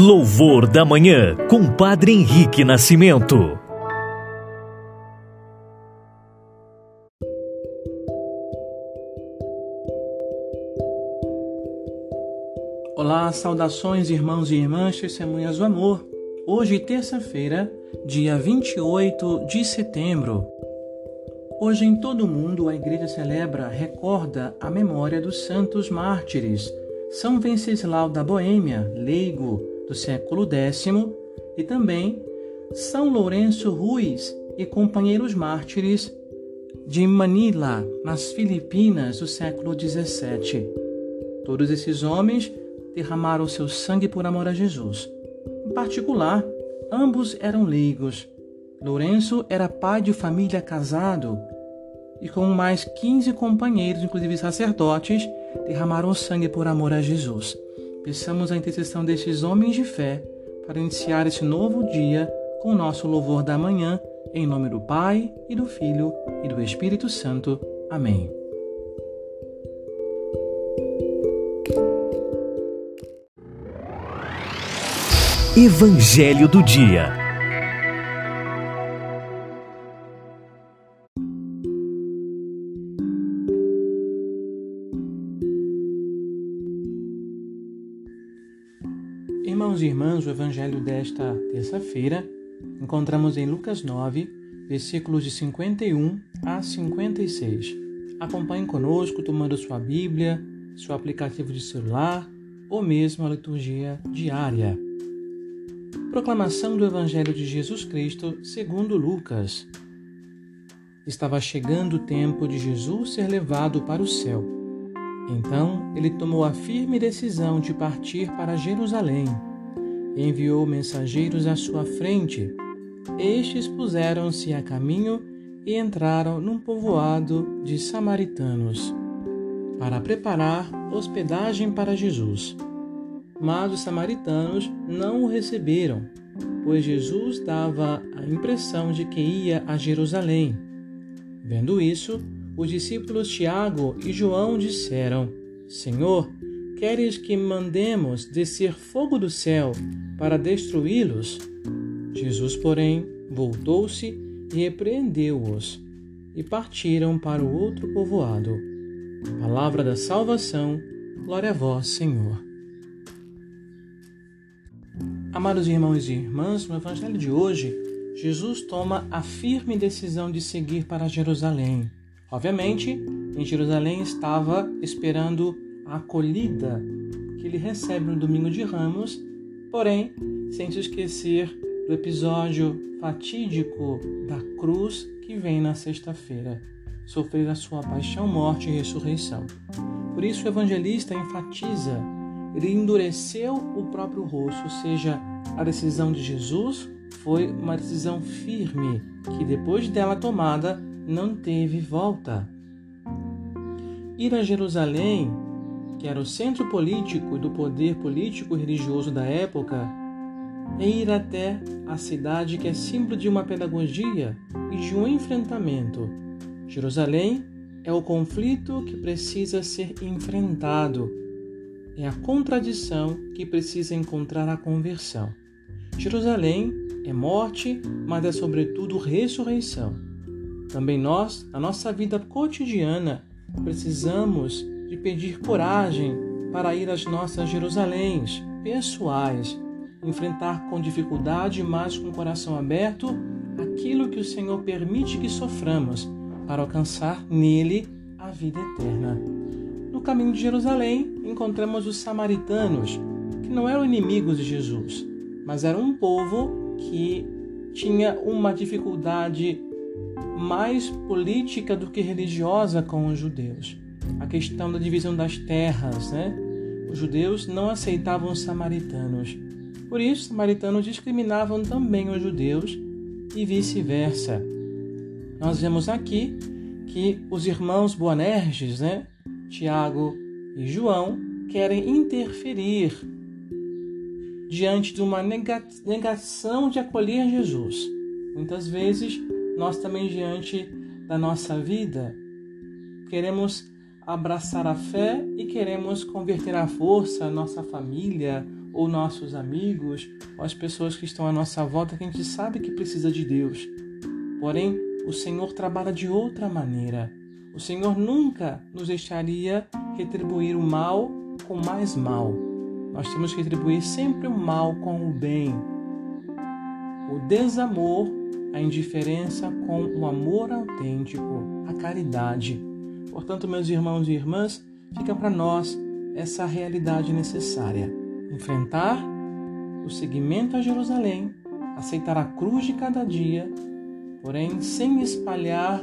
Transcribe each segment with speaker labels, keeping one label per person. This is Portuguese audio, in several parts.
Speaker 1: Louvor da Manhã, com Padre Henrique Nascimento.
Speaker 2: Olá, saudações irmãos e irmãs, testemunhas do amor. Hoje, terça-feira, dia 28 de setembro. Hoje, em todo o mundo, a Igreja celebra, recorda a memória dos santos mártires. São Venceslau da Boêmia, leigo do século X, e também São Lourenço Ruiz e companheiros mártires de Manila, nas Filipinas, do século XVII. Todos esses homens derramaram seu sangue por amor a Jesus. Em particular, ambos eram leigos Lourenço era pai de família casado e com mais 15 companheiros, inclusive sacerdotes, derramaram sangue por amor a Jesus. Peçamos a intercessão destes homens de fé para iniciar esse novo dia com o nosso louvor da manhã, em nome do Pai e do Filho e do Espírito Santo. Amém.
Speaker 1: Evangelho do Dia
Speaker 2: Irmãos e irmãs, o evangelho desta terça-feira encontramos em Lucas 9, versículos de 51 a 56. Acompanhe conosco tomando sua Bíblia, seu aplicativo de celular ou mesmo a liturgia diária. Proclamação do Evangelho de Jesus Cristo segundo Lucas. Estava chegando o tempo de Jesus ser levado para o céu. Então ele tomou a firme decisão de partir para Jerusalém enviou mensageiros à sua frente. Estes puseram-se a caminho e entraram num povoado de samaritanos para preparar hospedagem para Jesus. Mas os samaritanos não o receberam, pois Jesus dava a impressão de que ia a Jerusalém. Vendo isso, os discípulos Tiago e João disseram: Senhor, queres que mandemos descer fogo do céu para destruí-los. Jesus, porém, voltou-se e repreendeu-os, e partiram para o outro povoado. Palavra da salvação, glória a vós, Senhor. Amados irmãos e irmãs, no Evangelho de hoje, Jesus toma a firme decisão de seguir para Jerusalém. Obviamente, em Jerusalém estava esperando a acolhida que ele recebe no domingo de Ramos Porém, sem se esquecer do episódio fatídico da cruz que vem na sexta-feira, sofrer a sua paixão, morte e ressurreição. Por isso o evangelista enfatiza, ele endureceu o próprio rosto, ou seja, a decisão de Jesus foi uma decisão firme, que depois dela tomada não teve volta. Ir a Jerusalém que era o centro político do poder político e religioso da época, é ir até a cidade que é símbolo de uma pedagogia e de um enfrentamento. Jerusalém é o conflito que precisa ser enfrentado, é a contradição que precisa encontrar a conversão. Jerusalém é morte, mas é sobretudo ressurreição. Também nós, na nossa vida cotidiana, precisamos de pedir coragem para ir às nossas Jerusaléns pessoais, enfrentar com dificuldade, mas com o coração aberto, aquilo que o Senhor permite que soframos, para alcançar nele a vida eterna. No caminho de Jerusalém, encontramos os samaritanos, que não eram inimigos de Jesus, mas eram um povo que tinha uma dificuldade mais política do que religiosa com os judeus a questão da divisão das terras, né? Os judeus não aceitavam os samaritanos. Por isso, os samaritanos discriminavam também os judeus e vice-versa. Nós vemos aqui que os irmãos Boanerges, né, Tiago e João, querem interferir diante de uma negação de acolher Jesus. Muitas vezes, nós também diante da nossa vida, queremos abraçar a fé e queremos converter à força nossa família ou nossos amigos, ou as pessoas que estão à nossa volta que a gente sabe que precisa de Deus. Porém, o Senhor trabalha de outra maneira. O Senhor nunca nos deixaria retribuir o mal com mais mal. Nós temos que retribuir sempre o mal com o bem. O desamor, a indiferença com o amor autêntico, a caridade. Portanto, meus irmãos e irmãs, fica para nós essa realidade necessária. Enfrentar o seguimento a Jerusalém, aceitar a cruz de cada dia, porém sem espalhar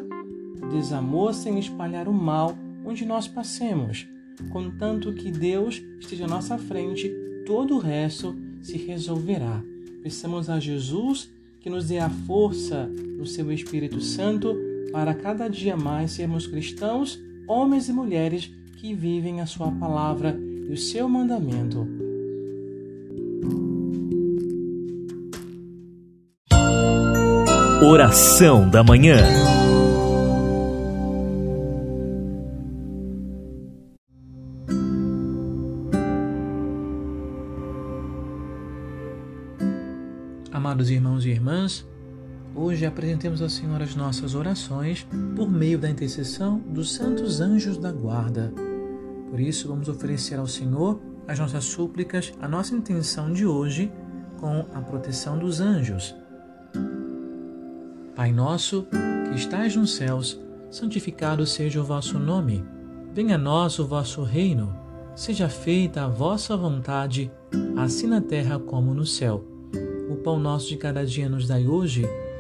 Speaker 2: desamor, sem espalhar o mal onde nós passemos, contanto que Deus esteja à nossa frente, todo o resto se resolverá. Peçamos a Jesus que nos dê a força no seu Espírito Santo para cada dia mais sermos cristãos, homens e mulheres que vivem a sua palavra e o seu mandamento.
Speaker 1: Oração da manhã.
Speaker 2: Amados irmãos e irmãs, hoje apresentemos ao Senhor as nossas orações por meio da intercessão dos santos anjos da guarda. Por isso, vamos oferecer ao Senhor as nossas súplicas, a nossa intenção de hoje com a proteção dos anjos. Pai nosso, que estais nos céus, santificado seja o vosso nome. Venha a nós o vosso reino. Seja feita a vossa vontade, assim na terra como no céu. O pão nosso de cada dia nos dai hoje.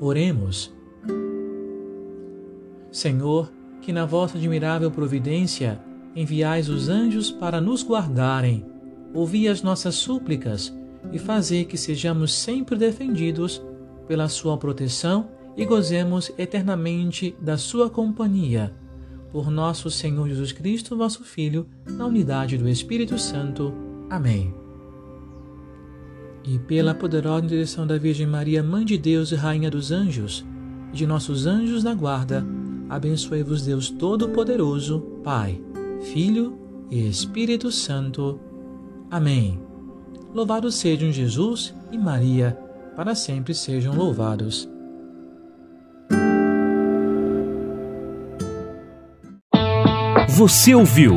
Speaker 2: Oremos. Senhor, que na vossa admirável providência enviais os anjos para nos guardarem, ouvi as nossas súplicas e fazer que sejamos sempre defendidos pela sua proteção e gozemos eternamente da sua companhia. Por nosso Senhor Jesus Cristo, vosso Filho, na unidade do Espírito Santo. Amém. E pela poderosa direção da Virgem Maria, Mãe de Deus e Rainha dos Anjos, e de nossos anjos da guarda, abençoe-vos Deus Todo-Poderoso, Pai, Filho e Espírito Santo. Amém. Louvado sejam Jesus e Maria para sempre sejam louvados.
Speaker 1: Você ouviu